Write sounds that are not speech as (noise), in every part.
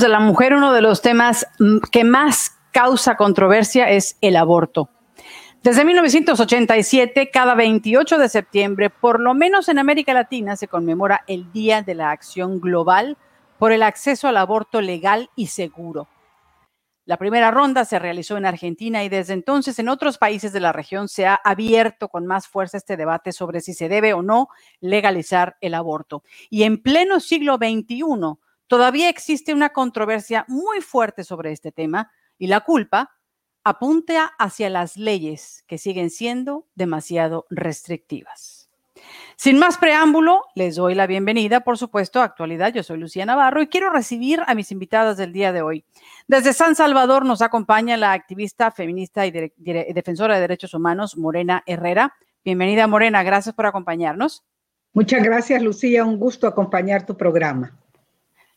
de la mujer, uno de los temas que más causa controversia es el aborto. Desde 1987, cada 28 de septiembre, por lo menos en América Latina, se conmemora el Día de la Acción Global por el acceso al aborto legal y seguro. La primera ronda se realizó en Argentina y desde entonces en otros países de la región se ha abierto con más fuerza este debate sobre si se debe o no legalizar el aborto. Y en pleno siglo XXI todavía existe una controversia muy fuerte sobre este tema y la culpa apunta hacia las leyes que siguen siendo demasiado restrictivas. Sin más preámbulo, les doy la bienvenida, por supuesto, a Actualidad. Yo soy Lucía Navarro y quiero recibir a mis invitadas del día de hoy. Desde San Salvador nos acompaña la activista feminista y defensora de derechos humanos, Morena Herrera. Bienvenida, Morena. Gracias por acompañarnos. Muchas gracias, Lucía. Un gusto acompañar tu programa.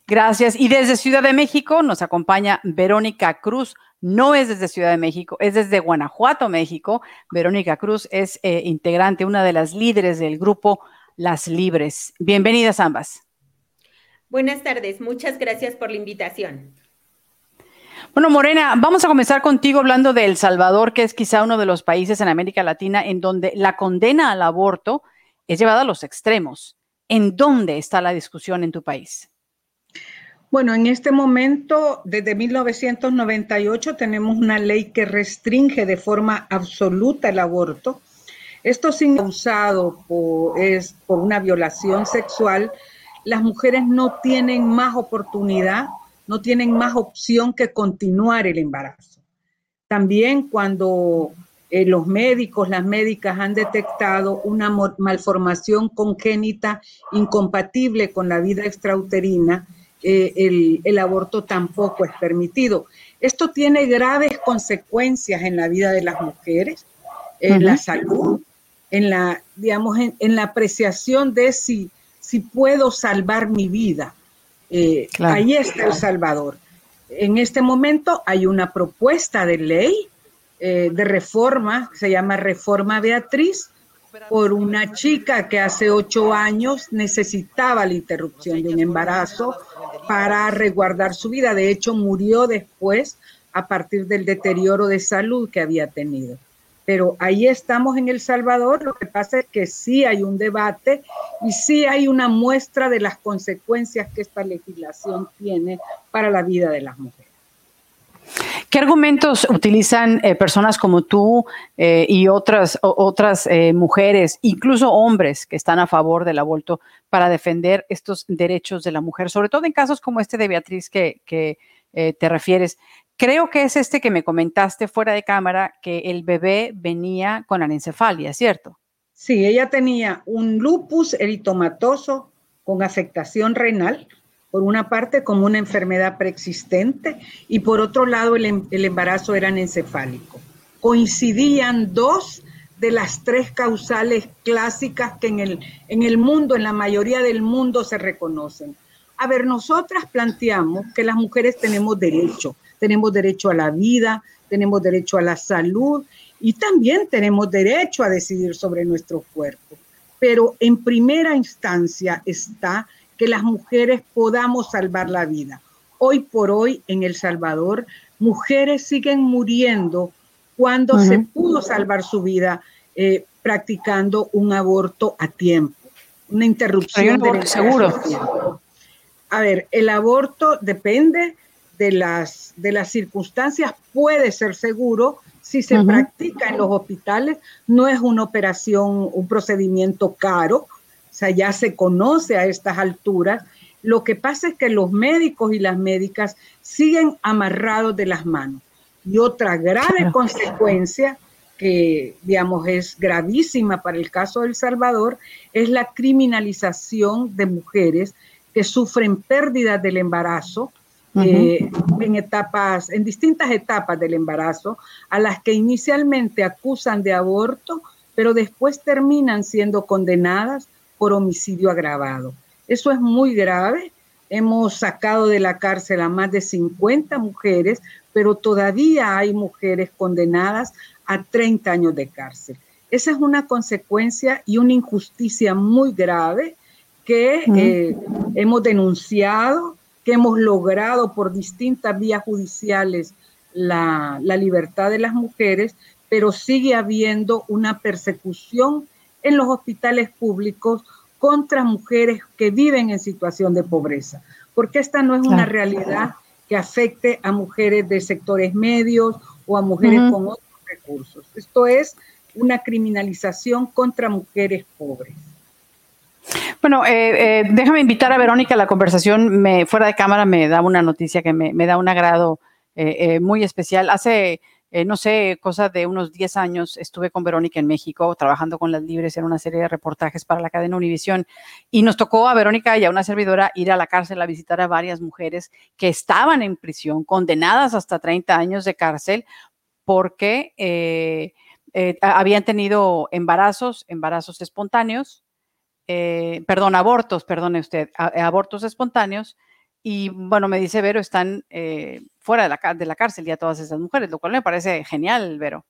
Gracias. Y desde Ciudad de México nos acompaña Verónica Cruz, no es desde Ciudad de México, es desde Guanajuato, México. Verónica Cruz es eh, integrante, una de las líderes del grupo Las Libres. Bienvenidas ambas. Buenas tardes, muchas gracias por la invitación. Bueno, Morena, vamos a comenzar contigo hablando de El Salvador, que es quizá uno de los países en América Latina en donde la condena al aborto es llevada a los extremos. ¿En dónde está la discusión en tu país? Bueno, en este momento, desde 1998, tenemos una ley que restringe de forma absoluta el aborto. Esto sin causado por, es por una violación sexual, las mujeres no tienen más oportunidad, no tienen más opción que continuar el embarazo. También cuando eh, los médicos, las médicas han detectado una malformación congénita incompatible con la vida extrauterina, eh, el, aborto tampoco es permitido. Esto tiene graves consecuencias en la vida de las mujeres, en la salud, en la, digamos, en, la apreciación de si, si puedo salvar mi vida. Eh, ahí está El Salvador. En este momento hay una propuesta de ley eh, de reforma, se llama Reforma Beatriz, por una chica que hace ocho años necesitaba la interrupción de un embarazo para resguardar su vida. De hecho, murió después a partir del deterioro de salud que había tenido. Pero ahí estamos en El Salvador. Lo que pasa es que sí hay un debate y sí hay una muestra de las consecuencias que esta legislación tiene para la vida de las mujeres. ¿Qué argumentos utilizan eh, personas como tú eh, y otras, otras eh, mujeres, incluso hombres que están a favor del aborto, para defender estos derechos de la mujer, sobre todo en casos como este de Beatriz que, que te refieres? Creo que es este que me comentaste fuera de cámara, que el bebé venía con anencefalia, ¿cierto? Sí, ella tenía un lupus eritomatoso con afectación renal, por una parte como una enfermedad preexistente y por otro lado el, embarazo era encefálico. Coincidían dos de las tres causales clásicas que en el, en el mundo, en la mayoría del mundo se reconocen. A ver, nosotras planteamos que las mujeres tenemos derecho, tenemos derecho a la vida, tenemos derecho a la salud y también tenemos derecho a decidir sobre nuestro cuerpo. Pero en primera instancia está que las mujeres podamos salvar la vida. Hoy por hoy en El Salvador, mujeres siguen muriendo cuando se pudo salvar su vida eh, practicando un aborto a tiempo, una interrupción del seguro. A ver, el aborto depende de las, de las circunstancias, puede ser seguro si se practica en los hospitales, no es una operación, un procedimiento caro, o sea, ya se conoce a estas alturas. Lo que pasa es que los médicos y las médicas siguen amarrados de las manos. Y otra grave consecuencia que, digamos, es gravísima para el caso de El Salvador, es la criminalización de mujeres que sufren pérdidas del embarazo eh, en etapas, en distintas etapas del embarazo, a las que inicialmente acusan de aborto, pero después terminan siendo condenadas por homicidio agravado. Eso es muy grave. Hemos sacado de la cárcel a más de 50 mujeres, pero todavía hay mujeres condenadas a 30 años de cárcel. Esa es una consecuencia y una injusticia muy grave que eh, hemos denunciado que hemos logrado por distintas vías judiciales la, la libertad de las mujeres, pero sigue habiendo una persecución en los hospitales públicos contra mujeres que viven en situación de pobreza, porque esta no es una realidad que afecte a mujeres de sectores medios o a mujeres con otros recursos. Esto es una criminalización contra mujeres pobres. Bueno, eh, eh, déjame invitar a Verónica a la conversación. Me, fuera de cámara me da una noticia que me, da un agrado eh, muy especial. Hace, no sé, cosa de unos 10 años estuve con Verónica en México trabajando con las libres en una serie de reportajes para la cadena Univisión y nos tocó a Verónica y a una servidora ir a la cárcel a visitar a varias mujeres que estaban en prisión, condenadas hasta 30 años de cárcel porque habían tenido embarazos, embarazos espontáneos eh, perdón, abortos, perdone usted, abortos espontáneos. Y bueno, me dice Vero, están eh, fuera de la, de la cárcel ya todas esas mujeres, lo cual me parece genial, Vero.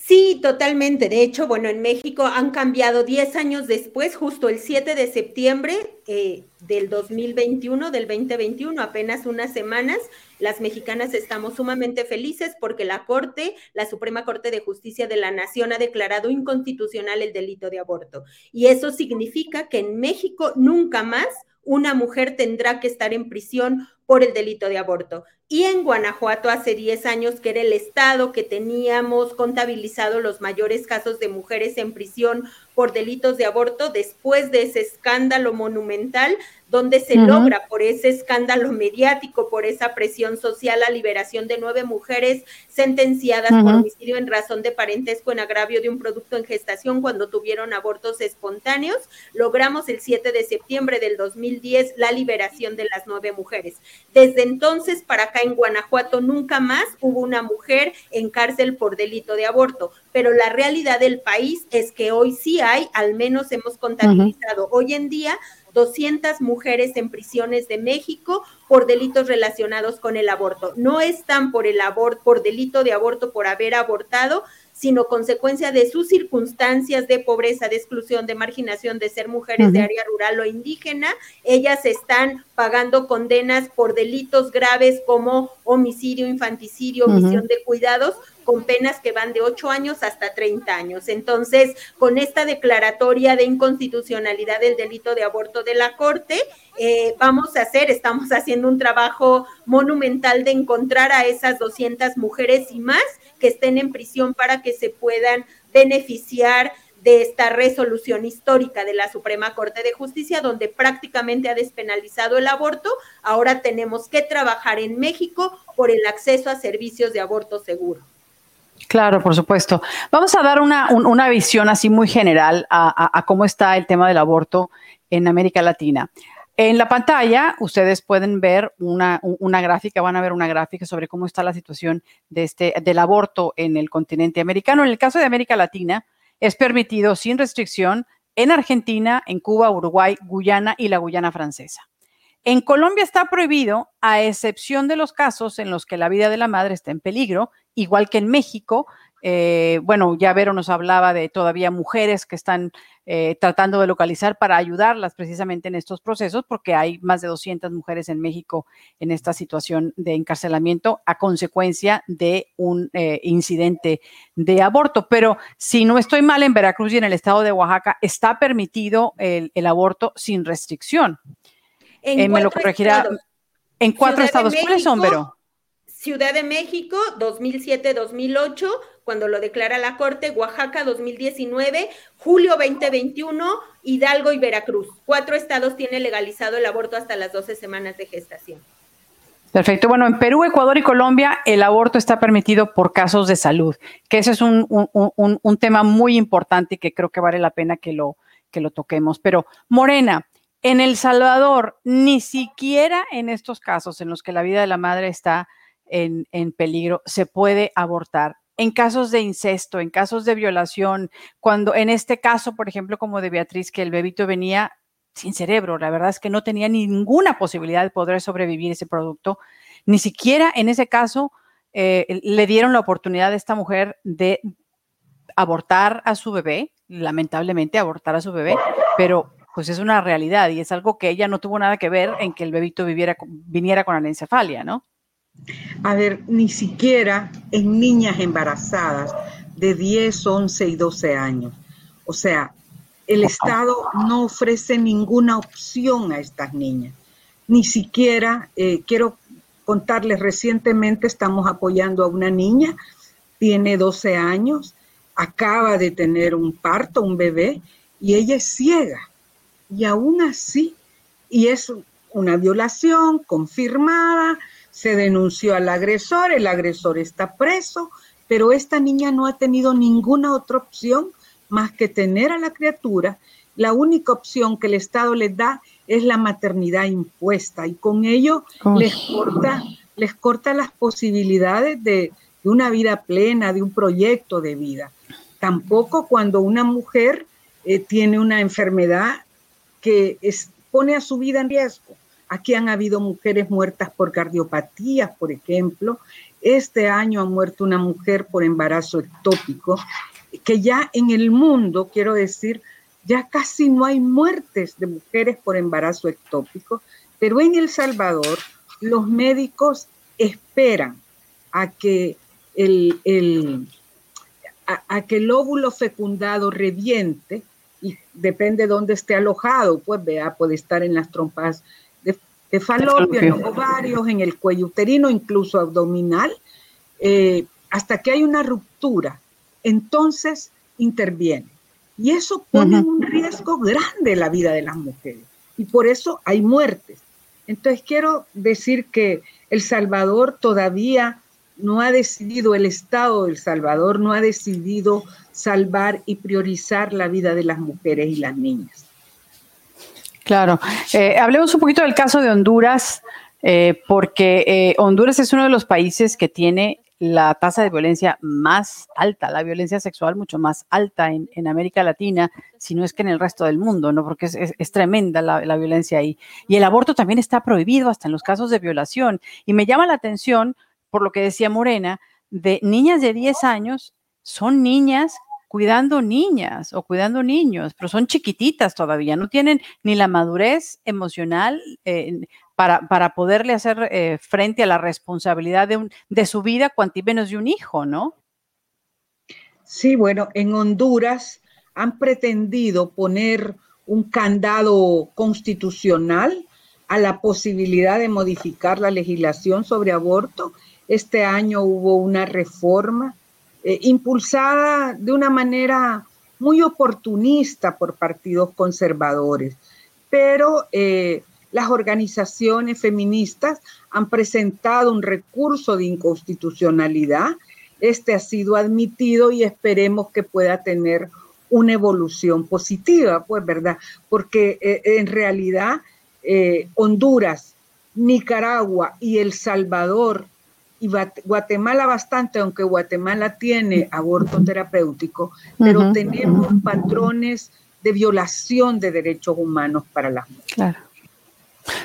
Sí, totalmente. De hecho, bueno, en México han cambiado 10 años después, justo el 7 de septiembre eh, del 2021, del 2021, apenas unas semanas, las mexicanas estamos sumamente felices porque la Corte, la Suprema Corte de Justicia de la Nación, ha declarado inconstitucional el delito de aborto. Y eso significa que en México nunca más una mujer tendrá que estar en prisión por el delito de aborto. Y en Guanajuato hace 10 años, que era el estado que teníamos contabilizado los mayores casos de mujeres en prisión por delitos de aborto, después de ese escándalo monumental, donde se logra por ese escándalo mediático, por esa presión social, la liberación de nueve mujeres sentenciadas por homicidio en razón de parentesco en agravio de un producto en gestación cuando tuvieron abortos espontáneos. Logramos el 7 de septiembre del 2010 la liberación de las nueve mujeres. Desde entonces para acá en Guanajuato nunca más hubo una mujer en cárcel por delito de aborto, pero la realidad del país es que hoy sí hay, al menos hemos contabilizado hoy en día 200 mujeres en prisiones de México por delitos relacionados con el aborto. No están por el aborto, por delito de aborto por haber abortado, sino consecuencia de sus circunstancias de pobreza, de exclusión, de marginación, de ser mujeres de área rural o indígena, ellas están pagando condenas por delitos graves como homicidio, infanticidio, omisión de cuidados, con penas que van de 8 años hasta 30 años. Entonces, con esta declaratoria de inconstitucionalidad del delito de aborto de la Corte, eh, vamos a hacer, estamos haciendo un trabajo monumental de encontrar a esas 200 mujeres y más que estén en prisión para que se puedan beneficiar de esta resolución histórica de la Suprema Corte de Justicia, donde prácticamente ha despenalizado el aborto. Ahora tenemos que trabajar en México por el acceso a servicios de aborto seguro. Claro, por supuesto. Vamos a dar una, visión así muy general a, cómo está el tema del aborto en América Latina. En la pantalla ustedes pueden ver una, gráfica, van a ver una gráfica sobre cómo está la situación de este, del aborto en el continente americano. En el caso de América Latina, es permitido sin restricción en Argentina, en Cuba, Uruguay, Guyana y la Guyana francesa. En Colombia está prohibido, a excepción de los casos en los que la vida de la madre está en peligro, igual que en México, eh, bueno, ya Vero nos hablaba de todavía mujeres que están eh, tratando de localizar para ayudarlas precisamente en estos procesos, porque hay más de 200 mujeres en México en esta situación de encarcelamiento a consecuencia de un eh, incidente de aborto. Pero si no estoy mal, en Veracruz y en el estado de Oaxaca está permitido el, aborto sin restricción. En me lo corregirá. En cuatro estados. ¿Cuáles son, Vero? Ciudad de México, 2007-2008, cuando lo declara la Corte, Oaxaca 2019, julio 2021, Hidalgo y Veracruz. Cuatro estados tienen legalizado el aborto hasta las 12 semanas de gestación. Perfecto. Bueno, en Perú, Ecuador y Colombia el aborto está permitido por casos de salud, que ese es un, un, tema muy importante y que creo que vale la pena que lo, que lo toquemos. Pero, Morena, en El Salvador, ni siquiera en estos casos en los que la vida de la madre está en, peligro, se puede abortar en casos de incesto, en casos de violación, cuando en este caso, por ejemplo, como de Beatriz, que el bebito venía sin cerebro, la verdad es que no tenía ninguna posibilidad de poder sobrevivir ese producto, ni siquiera en ese caso eh, le dieron la oportunidad a esta mujer de abortar a su bebé, lamentablemente abortar a su bebé, pero pues es una realidad y es algo que ella no tuvo nada que ver en que el bebito viviera, viniera con anencefalia, ¿no? A ver, ni siquiera en niñas embarazadas de 10, 11 y 12 años. O sea, el Estado no ofrece ninguna opción a estas niñas. Ni siquiera, eh, quiero contarles, recientemente estamos apoyando a una niña, tiene 12 años, acaba de tener un parto, un bebé, y ella es ciega. Y aún así, y es una violación confirmada, se denunció al agresor, el agresor está preso, pero esta niña no ha tenido ninguna otra opción más que tener a la criatura. La única opción que el Estado les da es la maternidad impuesta y con ello les corta, les corta las posibilidades de, una vida plena, de un proyecto de vida. Tampoco cuando una mujer eh, tiene una enfermedad que pone a su vida en riesgo. Aquí han habido mujeres muertas por cardiopatías, por ejemplo. Este año ha muerto una mujer por embarazo ectópico, que ya en el mundo, quiero decir, ya casi no hay muertes de mujeres por embarazo ectópico, pero en El Salvador los médicos esperan a que el, a que el óvulo fecundado reviente y depende de dónde esté alojado, pues vea, puede estar en las trompas de, falopio, en los ovarios, en el cuello uterino, incluso abdominal, eh, hasta que hay una ruptura, entonces interviene. Y eso pone un riesgo grande la vida de las mujeres. Y por eso hay muertes. Entonces quiero decir que El Salvador todavía no ha decidido, el Estado de El Salvador no ha decidido salvar y priorizar la vida de las mujeres y las niñas. Claro. Eh, hablemos un poquito del caso de Honduras, eh, porque eh, Honduras es uno de los países que tiene la tasa de violencia más alta, la violencia sexual mucho más alta en, América Latina, si no es que en el resto del mundo, ¿no? Porque es, tremenda la, la, violencia ahí. Y el aborto también está prohibido hasta en los casos de violación. Y me llama la atención, por lo que decía Morena, de niñas de 10 años, son niñas cuidando niñas o cuidando niños, pero son chiquititas todavía, no tienen ni la madurez emocional eh, para, para, poderle hacer eh, frente a la responsabilidad de, un, de su vida, cuanto menos de un hijo, ¿no? Sí, bueno, en Honduras han pretendido poner un candado constitucional a la posibilidad de modificar la legislación sobre aborto. Este año hubo una reforma eh, impulsada de una manera muy oportunista por partidos conservadores, pero eh, las organizaciones feministas han presentado un recurso de inconstitucionalidad. Este ha sido admitido y esperemos que pueda tener una evolución positiva, pues, ¿verdad? Porque eh, en realidad Honduras, Nicaragua y El Salvador y Guatemala bastante, aunque Guatemala tiene aborto terapéutico, pero tenemos patrones de violación de derechos humanos para las mujeres. Claro.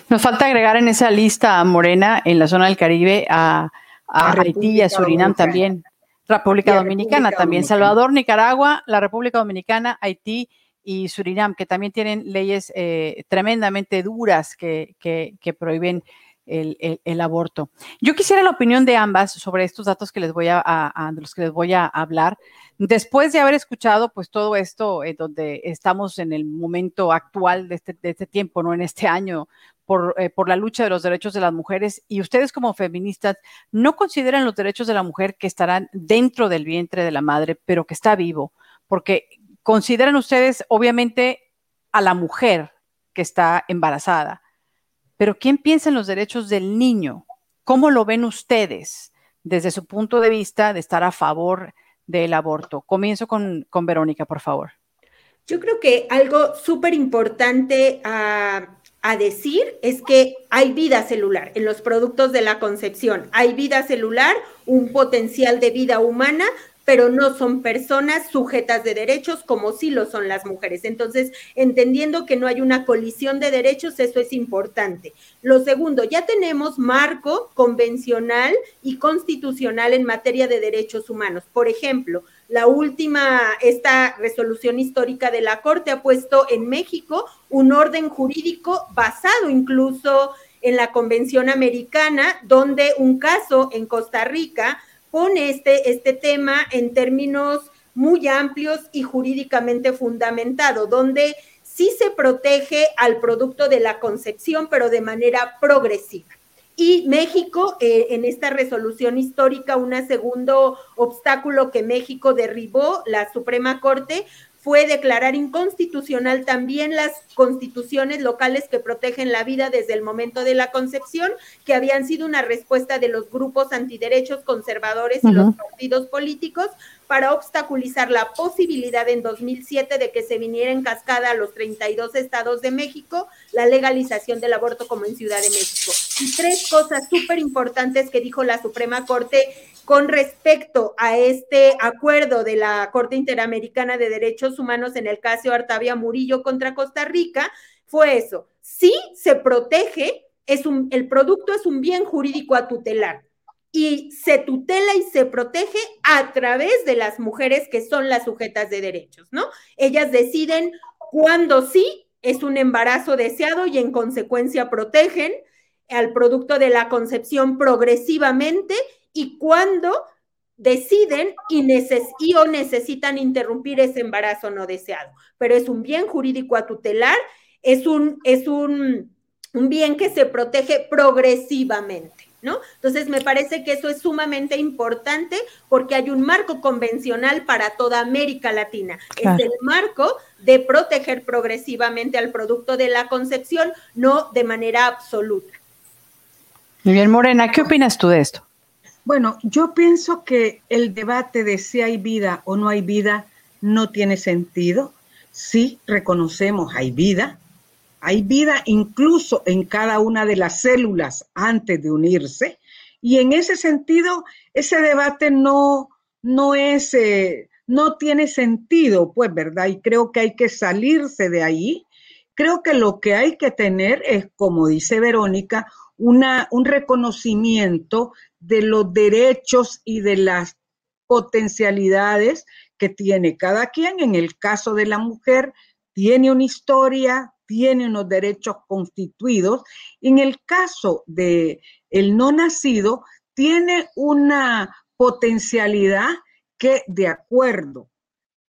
Nos falta agregar en esa lista a Morena, en la zona del Caribe, a, Haití y a Surinam también. República Dominicana también, Salvador, Nicaragua, la República Dominicana, Haití y Surinam, que también tienen leyes eh, tremendamente duras que, que, que prohíben el, aborto. Yo quisiera la opinión de ambas sobre estos datos que les voy a, los que les voy a hablar. Después de haber escuchado pues todo esto, eh, donde estamos en el momento actual de este, este tiempo, no en este año, por, eh, por, la lucha de los derechos de las mujeres y ustedes como feministas no consideran los derechos de la mujer que estarán dentro del vientre de la madre, pero que está vivo, porque consideran ustedes obviamente a la mujer que está embarazada, pero ¿quién piensa en los derechos del niño? ¿Cómo lo ven ustedes desde su punto de vista de estar a favor del aborto? Comienzo con, Verónica, por favor. Yo creo que algo súper importante a, a, decir es que hay vida celular en los productos de la concepción. Hay vida celular, un potencial de vida humana pero no son personas sujetas de derechos como sí lo son las mujeres. Entonces, entendiendo que no hay una colisión de derechos, eso es importante. Lo segundo, ya tenemos marco convencional y constitucional en materia de derechos humanos. Por ejemplo, la última, esta resolución histórica de la Corte ha puesto en México un orden jurídico basado incluso en la Convención Americana, donde un caso en Costa Rica pone este, este tema en términos muy amplios y jurídicamente fundamentado, donde sí se protege al producto de la concepción, pero de manera progresiva. Y México, eh, en esta resolución histórica, un segundo obstáculo que México derribó, la Suprema Corte, fue declarar inconstitucional también las constituciones locales que protegen la vida desde el momento de la concepción, que habían sido una respuesta de los grupos antiderechos conservadores y los partidos políticos para obstaculizar la posibilidad en 2007 de que se viniera en cascada a los 32 estados de México la legalización del aborto como en Ciudad de México. Y tres cosas súper importantes que dijo la Suprema Corte con respecto a este acuerdo de la Corte Interamericana de Derechos Humanos en el caso Artavia Murillo contra Costa Rica, fue eso. Sí se protege, es un, el producto es un bien jurídico a tutelar y se tutela y se protege a través de las mujeres que son las sujetas de derechos, ¿no? Ellas deciden cuándo sí es un embarazo deseado y en consecuencia protegen al producto de la concepción progresivamente y cuando deciden y, o necesitan interrumpir ese embarazo no deseado. Pero es un bien jurídico a tutelar, es un, es un, un bien que se protege progresivamente. ¿No? Entonces, me parece que eso es sumamente importante porque hay un marco convencional para toda América Latina. Es el marco de proteger progresivamente al producto de la concepción, no de manera absoluta. Muy bien, Morena, ¿qué opinas tú de esto? Bueno, yo pienso que el debate de si hay vida o no hay vida no tiene sentido. Sí, reconocemos, hay vida. Hay vida incluso en cada una de las células antes de unirse. Y en ese sentido, ese debate no, no es, eh, no tiene sentido, pues, ¿verdad? Y creo que hay que salirse de ahí. Creo que lo que hay que tener es, como dice Verónica, una, un reconocimiento de los derechos y de las potencialidades que tiene cada quien. En el caso de la mujer, tiene una historia, tiene unos derechos constituidos. En el caso de el no nacido, tiene una potencialidad que de acuerdo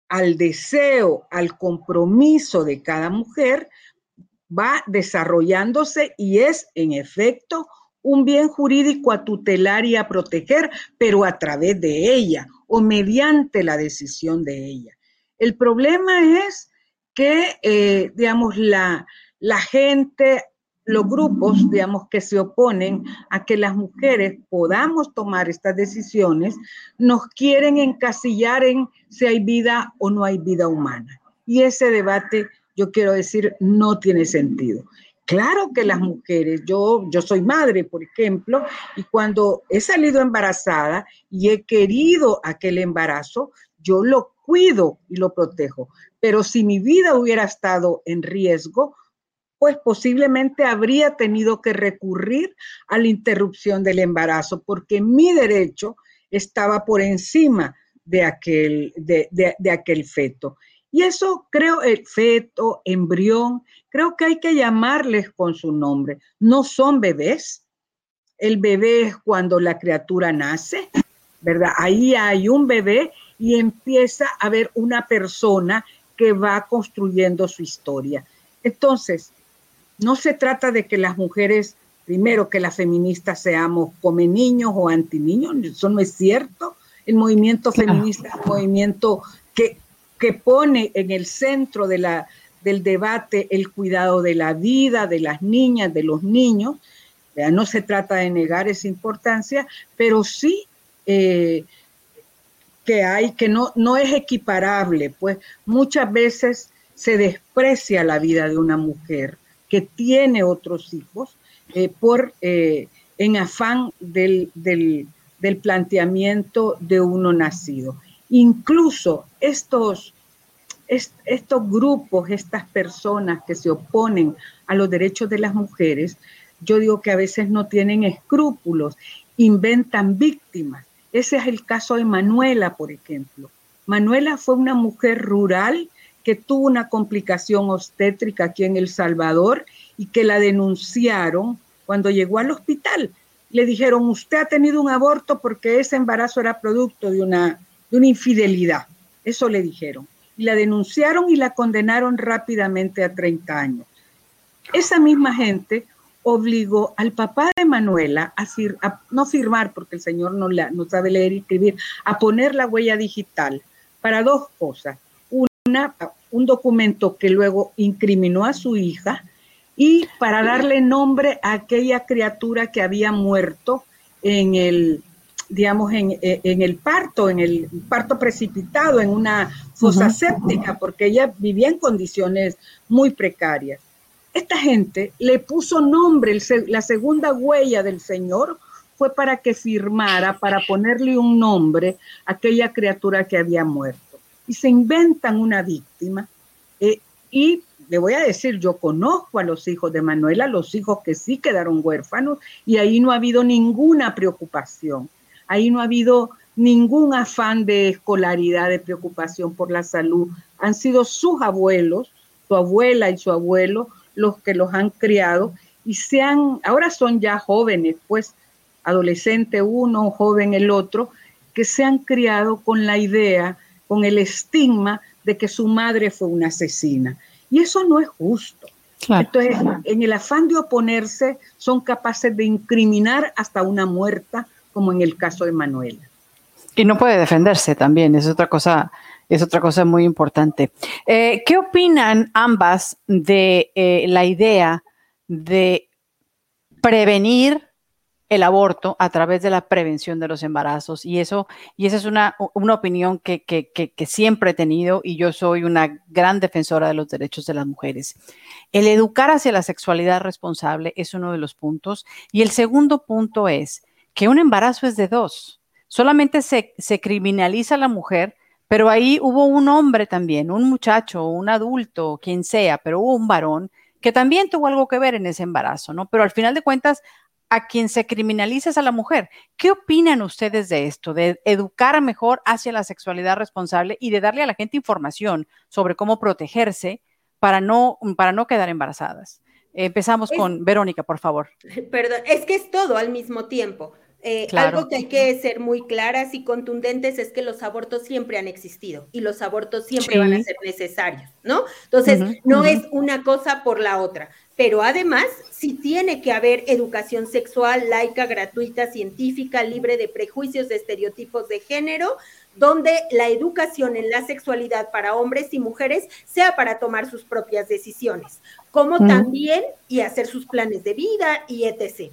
al deseo, al compromiso de cada mujer, va desarrollándose y es en efecto un bien jurídico a tutelar y a proteger, pero a través de ella o mediante la decisión de ella. El problema es que, eh, digamos, la, la gente, los grupos, digamos, que se oponen a que las mujeres podamos tomar estas decisiones, nos quieren encasillar en si hay vida o no hay vida humana. Y ese debate, yo quiero decir, no tiene sentido. Claro que las mujeres, yo, yo soy madre, por ejemplo, y cuando he salido embarazada y he querido aquel embarazo, yo lo cuido y lo protejo. Pero si mi vida hubiera estado en riesgo, pues posiblemente habría tenido que recurrir a la interrupción del embarazo, porque mi derecho estaba por encima de aquel, de, de aquel feto. Y eso creo, el feto, embrión, creo que hay que llamarles con su nombre. No son bebés. El bebé es cuando la criatura nace, ¿verdad? Ahí hay un bebé y empieza a haber una persona que va construyendo su historia. Entonces, no se trata de que las mujeres, primero que las feministas seamos come niños o anti niños, eso no es cierto. El movimiento feminista es un movimiento que que pone en el centro de la, del debate el cuidado de la vida, de las niñas, de los niños. No se trata de negar esa importancia, pero sí eh, que hay, que no, no es equiparable, pues muchas veces se desprecia la vida de una mujer que tiene otros hijos eh, por eh, en afán del, del, planteamiento de uno nacido. Incluso estos, estos grupos, estas personas que se oponen a los derechos de las mujeres, yo digo que a veces no tienen escrúpulos, inventan víctimas. Ese es el caso de Manuela, por ejemplo. Manuela fue una mujer rural que tuvo una complicación obstétrica aquí en El Salvador y que la denunciaron cuando llegó al hospital. Le dijeron, usted ha tenido un aborto porque ese embarazo era producto de una, de una infidelidad. Eso le dijeron. Y la denunciaron y la condenaron rápidamente a 30 años. Esa misma gente obligó al papá de Manuela a, a no firmar, porque el señor no, la, no sabe leer y escribir, a poner la huella digital para dos cosas. Una, un documento que luego incriminó a su hija y para darle nombre a aquella criatura que había muerto en el, digamos, en, el parto, en el parto precipitado, en una fosa séptica, porque ella vivía en condiciones muy precarias. Esta gente le puso nombre, la segunda huella del Señor fue para que firmara, para ponerle un nombre a aquella criatura que había muerto. Y se inventan una víctima. Eh, y le voy a decir, yo conozco a los hijos de Manuela, los hijos que sí quedaron huérfanos, y ahí no ha habido ninguna preocupación. Ahí no ha habido ningún afán de escolaridad, de preocupación por la salud. Han sido sus abuelos, su abuela y su abuelo, los que los han criado y sean, ahora son ya jóvenes, pues adolescente uno, joven el otro, que se han criado con la idea, con el estigma de que su madre fue una asesina. Y eso no es justo. Entonces, en el afán de oponerse, son capaces de incriminar hasta una muerta, como en el caso de Manuela. Y no puede defenderse también, es otra cosa, es otra cosa muy importante. Eh, ¿Qué opinan ambas de eh, la idea de prevenir el aborto a través de la prevención de los embarazos. Y eso, y esa es una, una opinión que, que, que, siempre he tenido y yo soy una gran defensora de los derechos de las mujeres. El educar hacia la sexualidad responsable es uno de los puntos. Y el segundo punto es que un embarazo es de dos. Solamente se, se criminaliza a la mujer, pero ahí hubo un hombre también, un muchacho, un adulto, quien sea, pero hubo un varón que también tuvo algo que ver en ese embarazo, ¿no? Pero al final de cuentas, a quien se criminaliza es a la mujer. ¿Qué opinan ustedes de esto, de educar mejor hacia la sexualidad responsable y de darle a la gente información sobre cómo protegerse para no, para no quedar embarazadas? Empezamos con Verónica, por favor. (laughs) Perdón, es que es todo al mismo tiempo. Eh, algo que hay que ser muy claras y contundentes es que los abortos siempre han existido y los abortos siempre van a ser necesarios, ¿no? Entonces, no es una cosa por la otra, pero además sí tiene que haber educación sexual laica, gratuita, científica, libre de prejuicios, de estereotipos de género, donde la educación en la sexualidad para hombres y mujeres sea para tomar sus propias decisiones, como también y hacer sus planes de vida y etc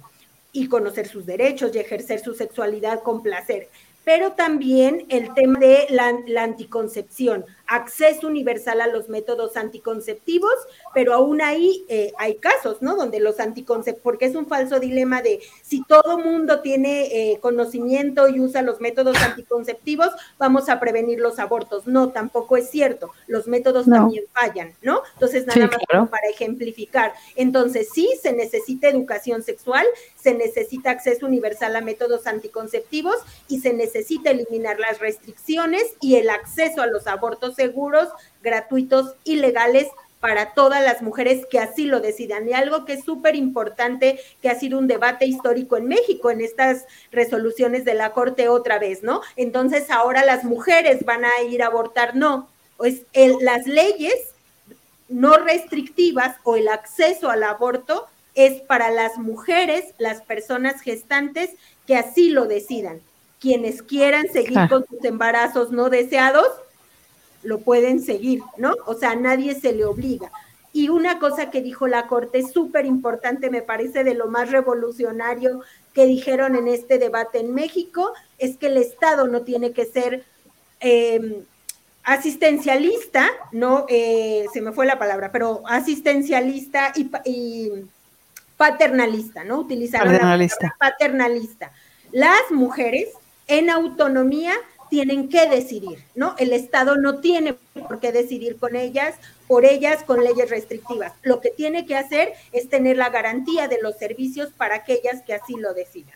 y conocer sus derechos y ejercer su sexualidad con placer. Pero también el tema de la, anticoncepción, acceso universal a los métodos anticonceptivos, pero aún ahí eh, hay casos, ¿no? Donde los anticonceptivos, porque es un falso dilema de si todo mundo tiene eh, conocimiento y usa los métodos anticonceptivos, vamos a prevenir los abortos. No, tampoco es cierto. Los métodos también fallan, ¿no? Entonces, nada más para ejemplificar. Entonces, sí, se necesita educación sexual, se necesita acceso universal a métodos anticonceptivos y se necesita eliminar las restricciones y el acceso a los abortos seguros, gratuitos y legales para todas las mujeres que así lo decidan. Y algo que es súper importante, que ha sido un debate histórico en México en estas resoluciones de la Corte otra vez, ¿no? Entonces ahora las mujeres van a ir a abortar, no. Pues las leyes no restrictivas o el acceso al aborto es para las mujeres, las personas gestantes que así lo decidan quienes quieran seguir con sus embarazos no deseados, lo pueden seguir, ¿no? O sea, nadie se le obliga. Y una cosa que dijo la Corte súper importante, me parece de lo más revolucionario que dijeron en este debate en México, es que el Estado no tiene que ser em, asistencialista, no, eh, se me fue la palabra, pero asistencialista y, paternalista, ¿no? Utilizar paternalista. paternalista. Las mujeres en autonomía tienen que decidir, ¿no? El Estado no tiene por qué decidir con ellas, por ellas con leyes restrictivas. Lo que tiene que hacer es tener la garantía de los servicios para aquellas que así lo decidan.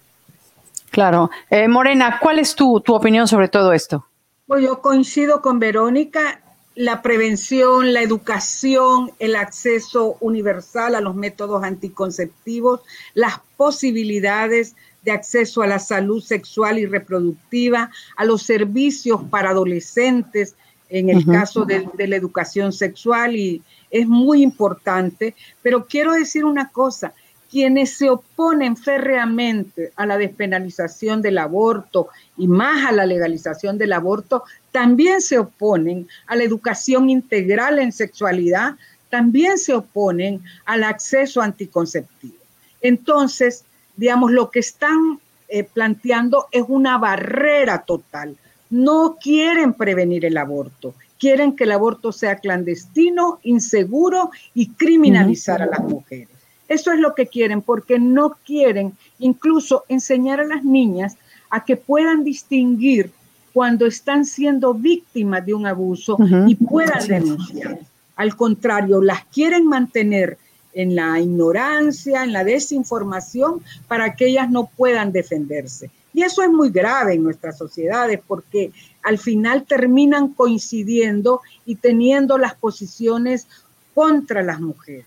Claro. Eh, Morena, ¿cuál es tu, tu opinión sobre todo esto? Pues yo coincido con Verónica, la prevención, la educación, el acceso universal a los métodos anticonceptivos, las posibilidades de acceso a la salud sexual y reproductiva, a los servicios para adolescentes, en el caso de, de, la educación sexual, y es muy importante. Pero quiero decir una cosa, quienes se oponen férreamente a la despenalización del aborto y más a la legalización del aborto, también se oponen a la educación integral en sexualidad, también se oponen al acceso anticonceptivo. Entonces, digamos, lo que están eh, planteando es una barrera total. No quieren prevenir el aborto, quieren que el aborto sea clandestino, inseguro y criminalizar a las mujeres. Eso es lo que quieren, porque no quieren incluso enseñar a las niñas a que puedan distinguir cuando están siendo víctimas de un abuso y puedan denunciar. Al contrario, las quieren mantener en la ignorancia, en la desinformación, para que ellas no puedan defenderse. Y eso es muy grave en nuestras sociedades porque al final terminan coincidiendo y teniendo las posiciones contra las mujeres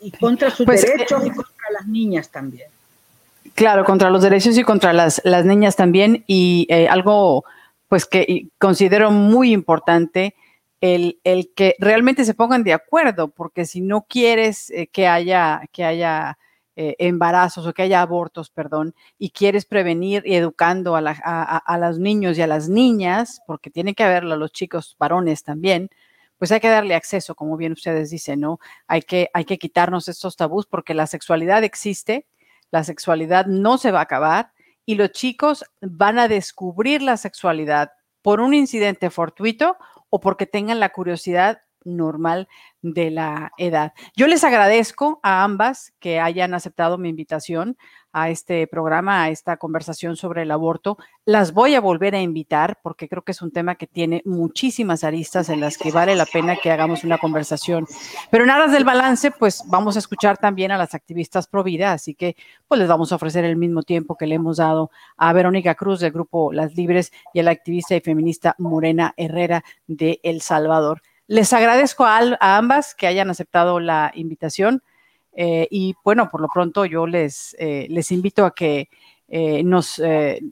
y contra sus pues, derechos y contra las niñas también. Claro, contra los derechos y contra las, las niñas también. Y eh, algo pues que considero muy importante, el, el, que realmente se pongan de acuerdo, porque si no quieres eh, que haya, que haya eh, embarazos o que haya abortos, perdón, y quieres prevenir y educando a, a, los niños y a las niñas, porque tiene que haberlo a los chicos varones también, pues hay que darle acceso, como bien ustedes dicen, ¿no? Hay que, hay que quitarnos estos tabús porque la sexualidad existe, la sexualidad no se va a acabar y los chicos van a descubrir la sexualidad por un incidente fortuito o porque tengan la curiosidad normal de la edad. Yo les agradezco a ambas que hayan aceptado mi invitación a este programa, a esta conversación sobre el aborto. Las voy a volver a invitar porque creo que es un tema que tiene muchísimas aristas en las que vale la pena que hagamos una conversación. Pero en aras del balance, pues vamos a escuchar también a las activistas pro vida, así que pues les vamos a ofrecer el mismo tiempo que le hemos dado a Verónica Cruz del grupo Las Libres y a la activista y feminista Morena Herrera de El Salvador. Les agradezco a, ambas que hayan aceptado la invitación eh, y bueno, por lo pronto yo les, eh, les invito a que eh, nos,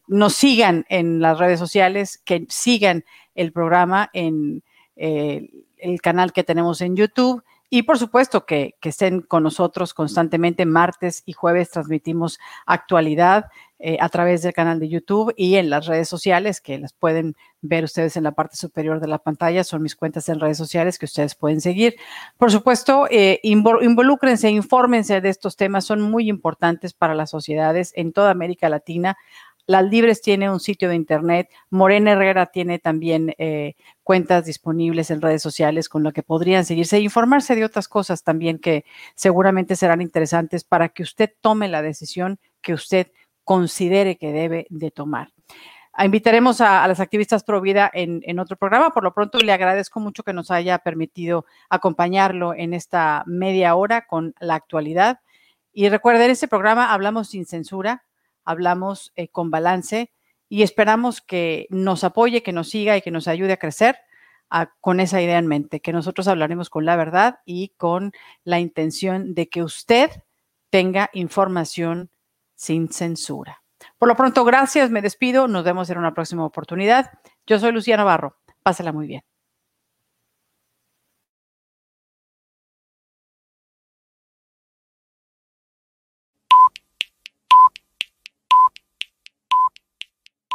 nos sigan en las redes sociales, que sigan el programa en el canal que tenemos en YouTube y por supuesto que, estén con nosotros constantemente. Martes y jueves transmitimos actualidad eh, a través del canal de YouTube y en las redes sociales que las pueden ver ustedes en la parte superior de la pantalla. Son mis cuentas en redes sociales que ustedes pueden seguir. Por supuesto, eh, involúcrense, infórmense de estos temas. Son muy importantes para las sociedades en toda América Latina. Las Libres tiene un sitio de internet. Morena Herrera tiene también eh, cuentas disponibles en redes sociales con lo que podrían seguirse e informarse de otras cosas también que seguramente serán interesantes para que usted tome la decisión que usted considere que debe de tomar. Invitaremos a, las activistas pro vida en, en, otro programa. Por lo pronto, le agradezco mucho que nos haya permitido acompañarlo en esta media hora con la actualidad. Y recuerden, en este programa hablamos sin censura, hablamos eh, con balance y esperamos que nos apoye, que nos siga y que nos ayude a crecer con esa idea en mente, que nosotros hablaremos con la verdad y con la intención de que usted tenga información sin censura. Por lo pronto, gracias, me despido, nos vemos en una próxima oportunidad. Yo soy Lucía Navarro, pásela muy bien.